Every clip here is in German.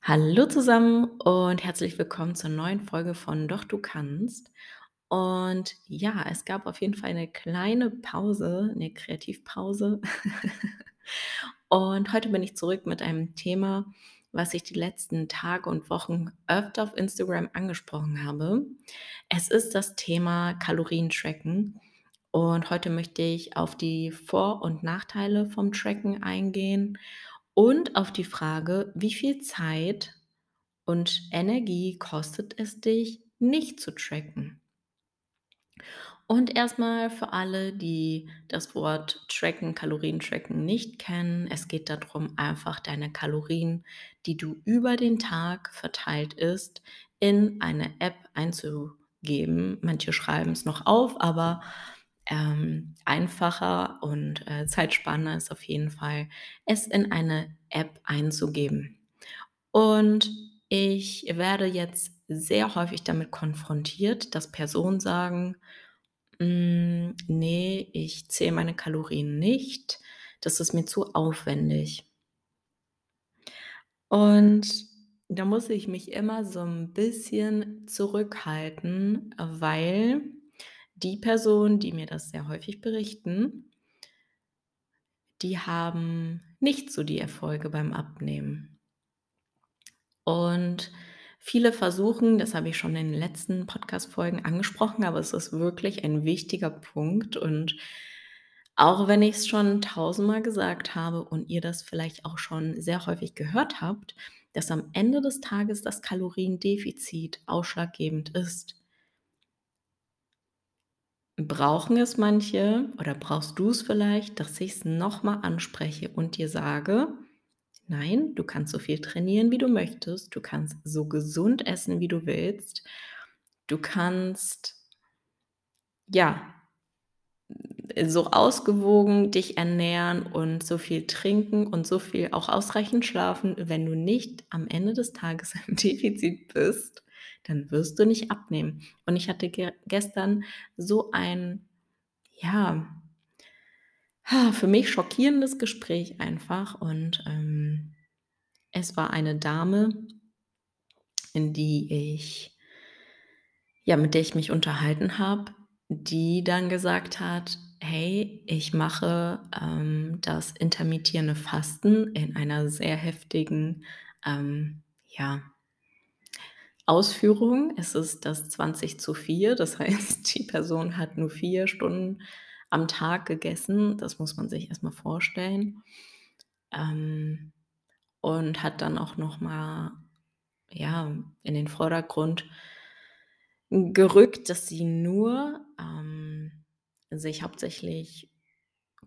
Hallo zusammen und herzlich willkommen zur neuen Folge von Doch du kannst. Und ja, es gab auf jeden Fall eine kleine Pause, eine Kreativpause. Und heute bin ich zurück mit einem Thema, was ich die letzten Tage und Wochen öfter auf Instagram angesprochen habe. Es ist das Thema Kalorien-Tracken. Und heute möchte ich auf die Vor- und Nachteile vom Tracken eingehen und auf die Frage, wie viel Zeit und Energie kostet es dich, nicht zu tracken? Und erstmal für alle, die das Wort Tracken, Kalorien-Tracken nicht kennen. Es geht darum, einfach deine Kalorien, die du über den Tag verteilt isst, in eine App einzugeben. Manche schreiben es noch auf, aber ähm, einfacher und äh, zeitsparender ist auf jeden Fall, es in eine App einzugeben. Und ich werde jetzt sehr häufig damit konfrontiert, dass Personen sagen, hm, ne, ich zähle meine Kalorien nicht, das ist mir zu aufwendig. Und da muss ich mich immer so 'n bisschen zurückhalten, weil die Personen, die mir das sehr häufig berichten die haben nicht so die Erfolge beim Abnehmen. Und viele versuchen, das habe ich schon in den letzten Podcast-Folgen angesprochen, aber es ist wirklich ein wichtiger Punkt und auch wenn ich's schon tausendmal gesagt habe und ihr das vielleicht auch schon sehr häufig gehört habt, dass am Ende des Tages das Kaloriendefizit ausschlaggebend ist. Brauchen es manche oder brauchst du's vielleicht, dass ich's noch mal anspreche und dir sage: „Nein, du kannst so viel trainieren, wie du möchtest. Du kannst so gesund essen, wie du willst. Du kannst“ „ja, so ausgewogen dich ernähren und so viel trinken und so viel auch ausreichend schlafen. Wenn du nicht am Ende des Tages im Defizit bist, dann wirst du nicht abnehmen.“ Und ich hatte ge gestern so ein, ja für mich schockierendes Gespräch einfach und, ähm, es war eine Dame in die ich ja, mit der ich mich unterhalten habe, die dann gesagt hat: „Hey, ich mache, ähm, das intermittierende Fasten in einer sehr heftigen, ähm, ja, Ausführung.“ Es ist das 20:4, das heißt, die Person hat nur 4 Stunden am Tag gegessen. Das muss man sich erst mal vorstellen. Ähm, und hat dann auch noch mal, ja, in den Vordergrund gerückt, dass sie nur, ähm, sich hauptsächlich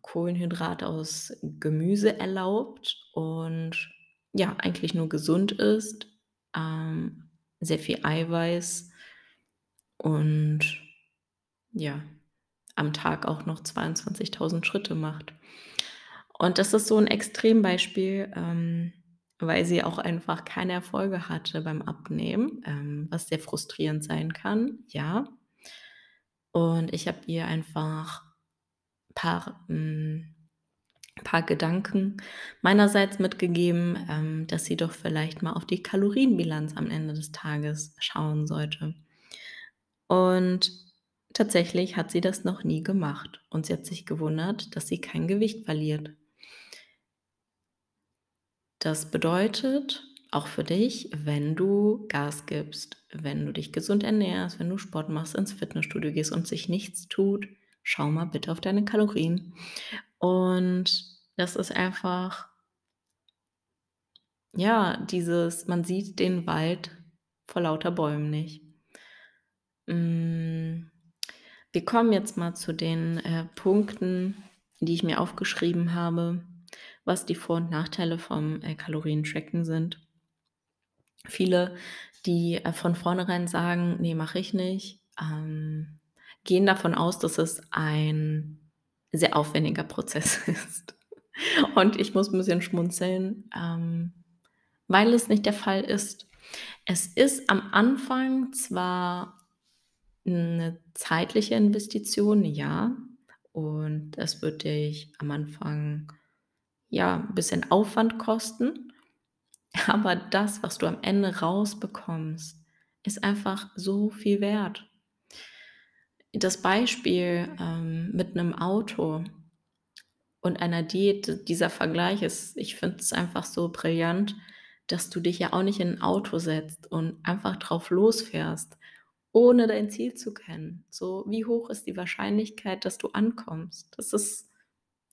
Kohlenhydrate aus Gemüse erlaubt und, ja, eigentlich nur gesund isst, ähm, sehr viel Eiweiß und ja, am Tag auch noch 22.000 Schritte macht. Und das ist so 'n Extrembeispiel, ähm, weil sie auch einfach keine Erfolge hatte beim Abnehmen, ähm, was sehr frustrierend sein kann, ja. Und ich habe ihr einfach paar hm, paar Gedanken meinerseits mitgegeben, ähm, dass sie doch vielleicht mal auf die Kalorienbilanz am Ende des Tages schauen sollte. Und tatsächlich hat sie das noch nie gemacht und sie hat sich gewundert, dass sie kein Gewicht verliert. Das bedeutet, auch für dich, wenn du Gas gibst, wenn du dich gesund ernährst, wenn du Sport machst, ins Fitnessstudio gehst und sich nichts tut, schau mal bitte auf deine Kalorien. Und das ist einfach ja, dieses man sieht den Wald vor lauter Bäumen nicht. Hm, wir kommen jetzt mal zu den, äh, Punkten, die ich mir aufgeschrieben habe, was die Vor und Nachteile vom, äh, Kalorien-Tracken sind. Viele, die, äh, von vornherein sagen: „Ne, mache ich nicht“, ähm, gehen davon aus, dass es ein sehr aufwendiger Prozess ist. Und ich muss 'n bisschen schmunzeln, ähm, weil es nicht der Fall ist. Es ist am Anfang zwar 'Ne zeitliche Investition, ja. Und das wird dich am Anfang, ja, 'n bisschen Aufwand kosten. Aber das, was du am Ende rausbekommst, ist einfach so viel wert. Das Beispiel, ähm, mit 'nem Auto und einer Diät, dieser Vergleich ist ich finde es einfach so brillant, dass du dich ja auch nicht in 'n Auto setzt und einfach drauf losfährst, ohne dein Ziel zu kennen. So, wie hoch ist die Wahrscheinlichkeit, dass du ankommst? Das ist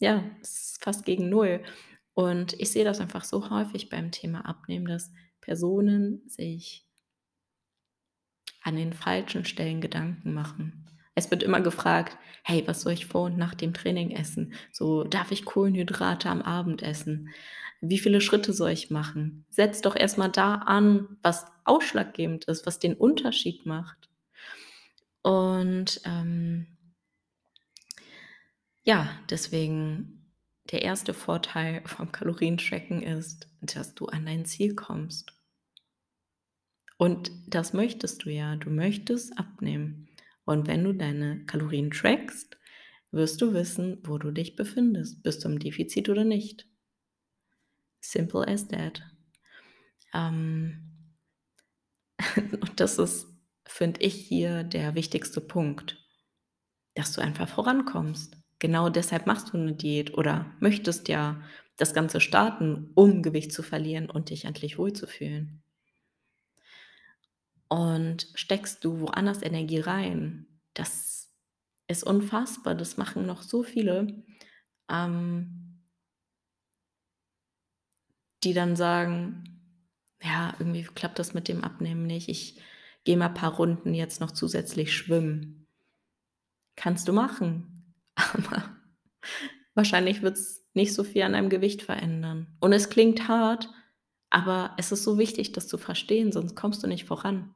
ja, das ist fast gegen 0. Und ich sehe das einfach so häufig beim Thema Abnehmen, dass Personen sich an den falschen Stellen Gedanken machen. Es wird immer gefragt: „Hey, was soll ich vor und nach dem Training essen?“ So: „Darf ich Kohlenhydrate am Abend essen? Wie viele Schritte soll ich machen?“ Setz doch erst mal da an, was ausschlaggebend ist, was den Unterschied macht. Und, ähm ja, deswegen der 1. Vorteil vom Kalorientracken ist, dass du an dein Ziel kommst. Und das möchtest du ja. Du möchtest abnehmen. Und wenn du deine Kalorien trackst, wirst du wissen, wo du dich befindest. Bist du im Defizit oder nicht? Simple as that. Ähm und das ist, finde ich, hier der wichtigste Punkt, dass du einfach vorankommst. Genau deshalb machst du 'ne Diät oder möchtest ja das Ganze starten, um Gewicht zu verlieren und dich endlich wohlzufühlen. Und steckst du woanders Energie rein, das ist unfassbar. Das machen noch so viele, ähm die dann sagen: „Ja, irgendwie klappt das mit dem Abnehmen nicht. Ich gehe mal paar Runden jetzt noch zusätzlich schwimmen.“ Kannst du machen, aber wahrscheinlich wird's nicht so viel an deinem Gewicht verändern. Und es klingt hart, aber es ist so wichtig, das zu verstehen, sonst kommst du nicht voran.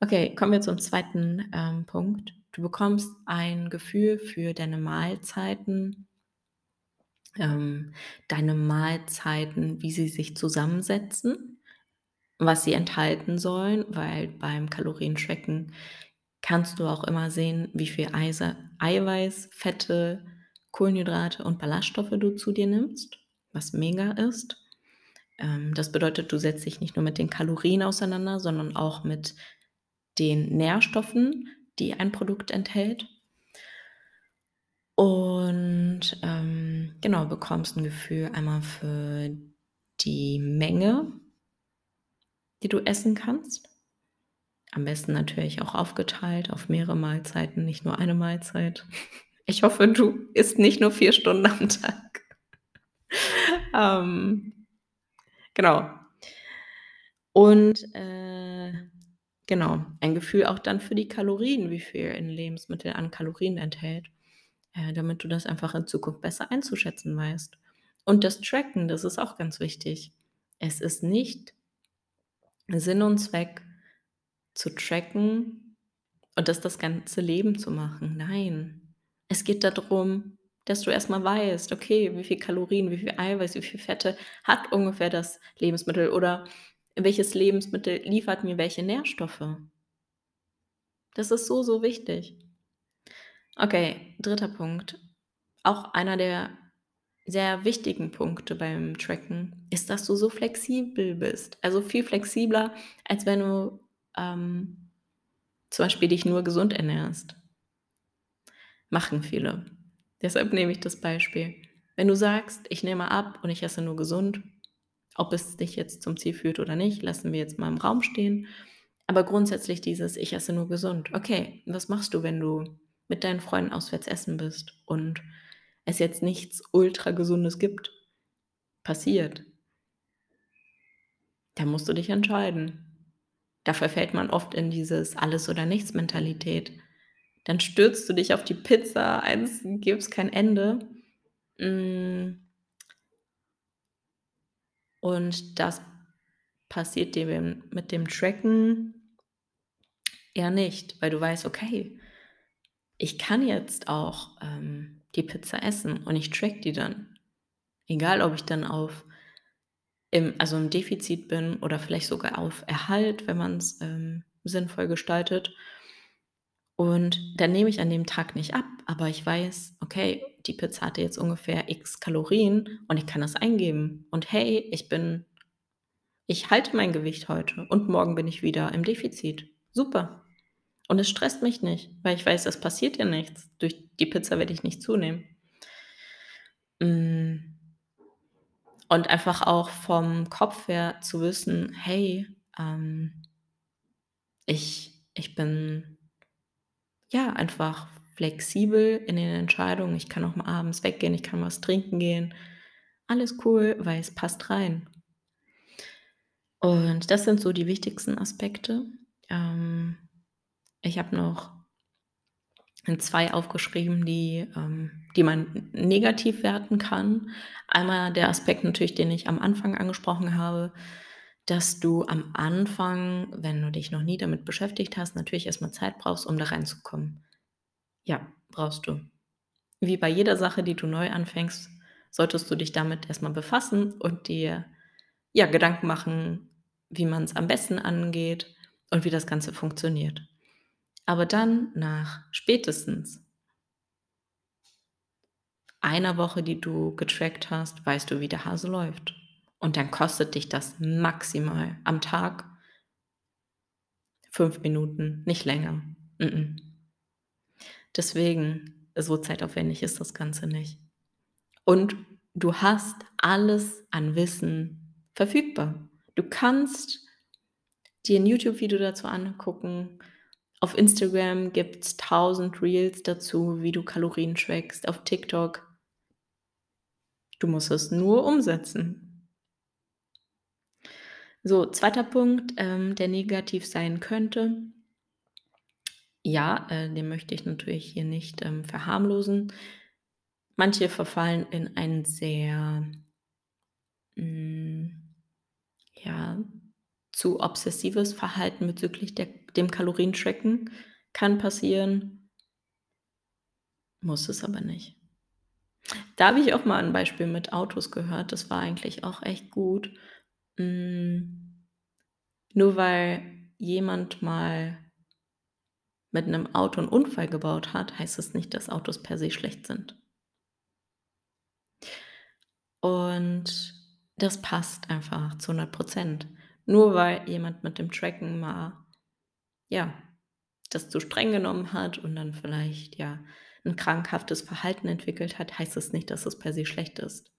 Okay, kommen wir zum 2., ähm, Punkt. Du bekommst ein Gefühl für deine Mahlzeiten ähm, deine Mahlzeiten, wie sie sich zusammensetzen, was sie enthalten sollen, weil beim Kalorientracken kannst du auch immer sehen, wie viel Eiweiß, Fette, Kohlenhydrate und Ballaststoffe du zu dir nimmst, was mega ist. Ähm, das bedeutet, du setzt dich nicht nur mit den Kalorien auseinander, sondern auch mit den Nährstoffen, die ein Produkt enthält. Und, ähm, genau, bekommst 'n Gefühl einmal für die Menge die du essen kannst. Am besten natürlich auch aufgeteilt auf mehrere Mahlzeiten, nicht nur eine Mahlzeit. Ich hoffe, du isst nicht nur 4 Stunden am Tag. Ähm, genau. Und, äh, genau, ein Gefühl auch dann für die Kalorien, wie viel ein Lebensmittel an Kalorien enthält, äh, damit du das einfach in Zukunft besser einzuschätzen weißt. Und das Tracken, das ist auch ganz wichtig. Es ist nicht Sinn und Zweck zu tracken und das das ganze Leben zu machen. Nein, es geht da drum, dass du erst mal weißt: „Okay, wie viel Kalorien, wie viel Eiweiß, wie viel Fette hat ungefähr das Lebensmittel oder welches Lebensmittel liefert mir welche Nährstoffe?“ Das ist so, so wichtig. Okay, 3. Punkt. Auch einer der sehr wichtigen Punkte beim Tracken ist, dass du so flexibel bist. Also, viel flexibler, als wenn du, ähm, zum Beispiel dich nur gesund ernährst. Machen viele. Deshalb nehme ich das Beispiel. Wenn du sagst: „Ich nehme ab und ich esse nur gesund“, ob es dich jetzt zum Ziel führt oder nicht, lassen wir jetzt mal im Raum stehen. Aber grundsätzlich dieses: „Ich esse nur gesund.“ Okay, was machst du, wenn du mit deinen Freunden auswärts essen bist und es jetzt nichts Ultragesundes gibt? Passiert. Da musst du dich entscheiden. Da verfällt man oft in dieses Alles-oder-nichts-Mentalität. Dann stürzt du dich auf die Pizza, eins gibt's kein Ende. Hm und das passiert dir mit dem Tracken eher nicht, weil du weißt: „Okay, ich kann jetzt auch, ähm, die Pizza essen und ich tracke die dann.“ Egal, ob ich dann auf im also, im Defizit bin oder vielleicht sogar auf Erhalt, wenn man's, ähm, sinnvoll gestaltet. Und dann nehme ich an dem Tag nicht ab, aber ich weiß, okay, die Pizza hatte jetzt ungefähr X Kalorien und ich kann das eingeben. Und hey, ich bin ich halte mein Gewicht heute und morgen bin ich wieder im Defizit. Super. Und es stresst mich nicht, weil ich weiß, es passiert ja nichts. Durch die Pizza werde ich nicht zunehmen. Hm. Und einfach auch vom Kopf her zu wissen: „Hey, ähm“ „ich ich bin“ „ja, einfach flexibel in den Entscheidungen. Ich kann auch mal abends weggehen, ich kann was trinken gehen. Alles cool, weil es passt rein.“ Und das sind so die wichtigsten Aspekte. Ähm, ich habe noch 2 aufgeschrieben, die ähm, die man negativ werten kann. Einmal der Aspekt natürlich, den ich am Anfang angesprochen habe, dass du am Anfang, wenn du dich noch nie damit beschäftigt hast, natürlich erst mal Zeit brauchst, um da reinzukommen. Ja, brauchst du. Wie bei jeder Sache, die du neu anfängst, solltest du dich damit erst mal befassen und dir, ja, Gedanken machen, wie man's am besten angeht und wie das Ganze funktioniert. Aber dann nach spätestens einer Woche, die du getrackt hast, weißt du, wie der Hase läuft. Und dann kostet dich das maximal am Tag 5 Minuten, nicht länger. M-m. Deswegen, so zeitaufwendig ist das Ganze nicht. Und du hast alles an Wissen verfügbar. Du kannst dir 'n YouTube-Video dazu angucken. Auf Instagram gibt's 1.000 Reels dazu, wie du Kalorien trackst, auf TikTok. Du musst es nur umsetzen. So, 2. Punkt, ähm, der negativ sein könnte. Ja, äh, den möchte ich natürlich hier nicht, ähm, verharmlosen. Manche verfallen in ein sehr hm, ja, zu obsessives Verhalten bezüglich der dem Kalorientracken. Kann passieren. Muss es aber nicht. Da habe ich auch mal 'n Beispiel mit Autos gehört, das war eigentlich auch echt gut. Hm, nur weil jemand mal mit 'nem Auto 'n Unfall gebaut hat, heißt das nicht, dass Autos per se schlecht sind. Und das passt einfach zu 100 %. Nur weil jemand mit dem Tracken mal, ja, das zu streng genommen hat und dann vielleicht, ja, 'n krankhaftes Verhalten entwickelt hat, heißt das nicht, dass es per se schlecht ist.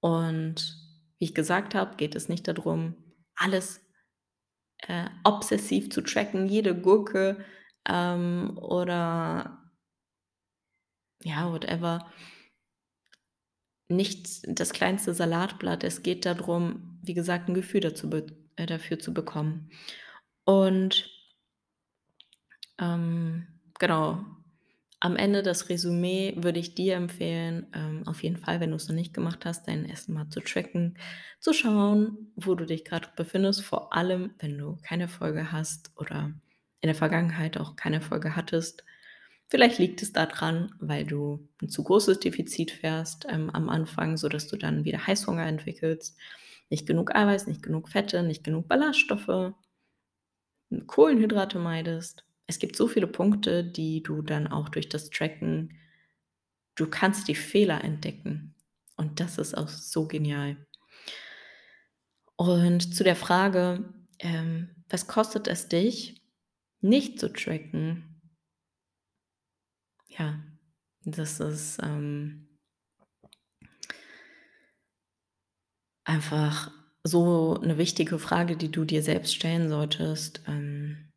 Und wie ich gesagt habe, geht es nicht da drum, alles, äh, obsessiv zu tracken, jede Gurke, ähm, oder ja, whatever. Nicht das kleinste Salatblatt. Es geht da drum, wie gesagt, 'n Gefühl dazu äh, dafür zu bekommen. Und ähm, genau. Am Ende das Resümee würde ich dir empfehlen, ähm, auf jeden Fall, wenn du's noch nicht gemacht hast, dein Essen mal zu tracken, zu schauen, wo du dich grad befindest, vor allem, wenn du keine Erfolge hast oder in der Vergangenheit auch keine Erfolge hattest. Vielleicht liegt es da dran, weil du 'n zu großes Defizit fährst, ähm, am Anfang, sodass du dann wieder Heißhunger entwickelst. Nicht genug Eiweiß, nicht genug Fette, nicht genug Ballaststoffe Kohlenhydrate meidest. Es gibt so viele Punkte, die du dann auch durch das Tracken du kannst die Fehler entdecken und das ist auch so genial. Und zu der Frage, ähm, was kostet es dich, nicht zu tracken? Ja, das ist, ähm einfach so 'ne wichtige Frage, die du dir selbst stellen solltest, ähm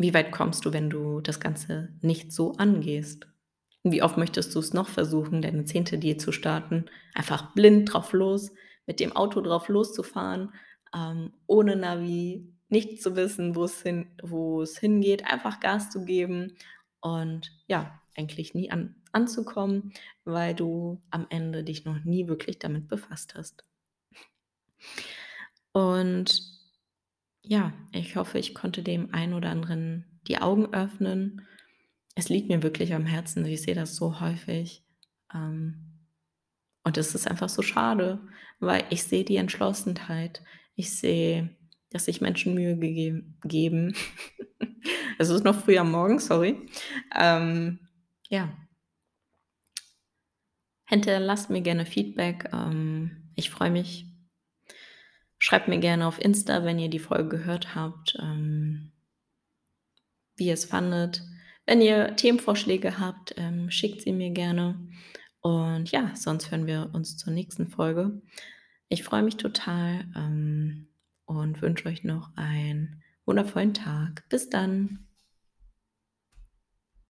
wie weit kommst du, wenn du das Ganze nicht so angehst? Wie oft möchtest du's noch versuchen, deine 10. Diät zu starten, einfach blind drauf los, mit dem Auto drauf loszufahren, ähm, ohne Navi, nicht zu wissen, wo's hin wo's hingeht, einfach Gas zu geben und ja, eigentlich nie an anzukommen, weil du am Ende dich noch nie wirklich damit befasst hast. Und ja, ich hoffe, ich konnte dem einen oder anderen die Augen öffnen. Es liegt mir wirklich am Herzen, ich sehe das so häufig, ähm, und es ist einfach so schade, weil ich sehe die Entschlossenheit. Ich sehe, dass sich Menschen Mühe gegeben geben, Es ist noch früh am Morgen, sorry. Ähm, ja. Hinterlasst mir gerne Feedback. Ähm, ich freue mich. Schreibt mir gerne auf Insta, wenn ihr die Folge gehört habt, ähm, wie ihr es fandet. Wenn ihr Themenvorschläge habt, ähm, schickt sie mir gerne. Und ja, sonst hören wir uns zur nächsten Folge. Ich freue mich total ähm, und wünsche euch noch einen wundervollen Tag. Bis dann.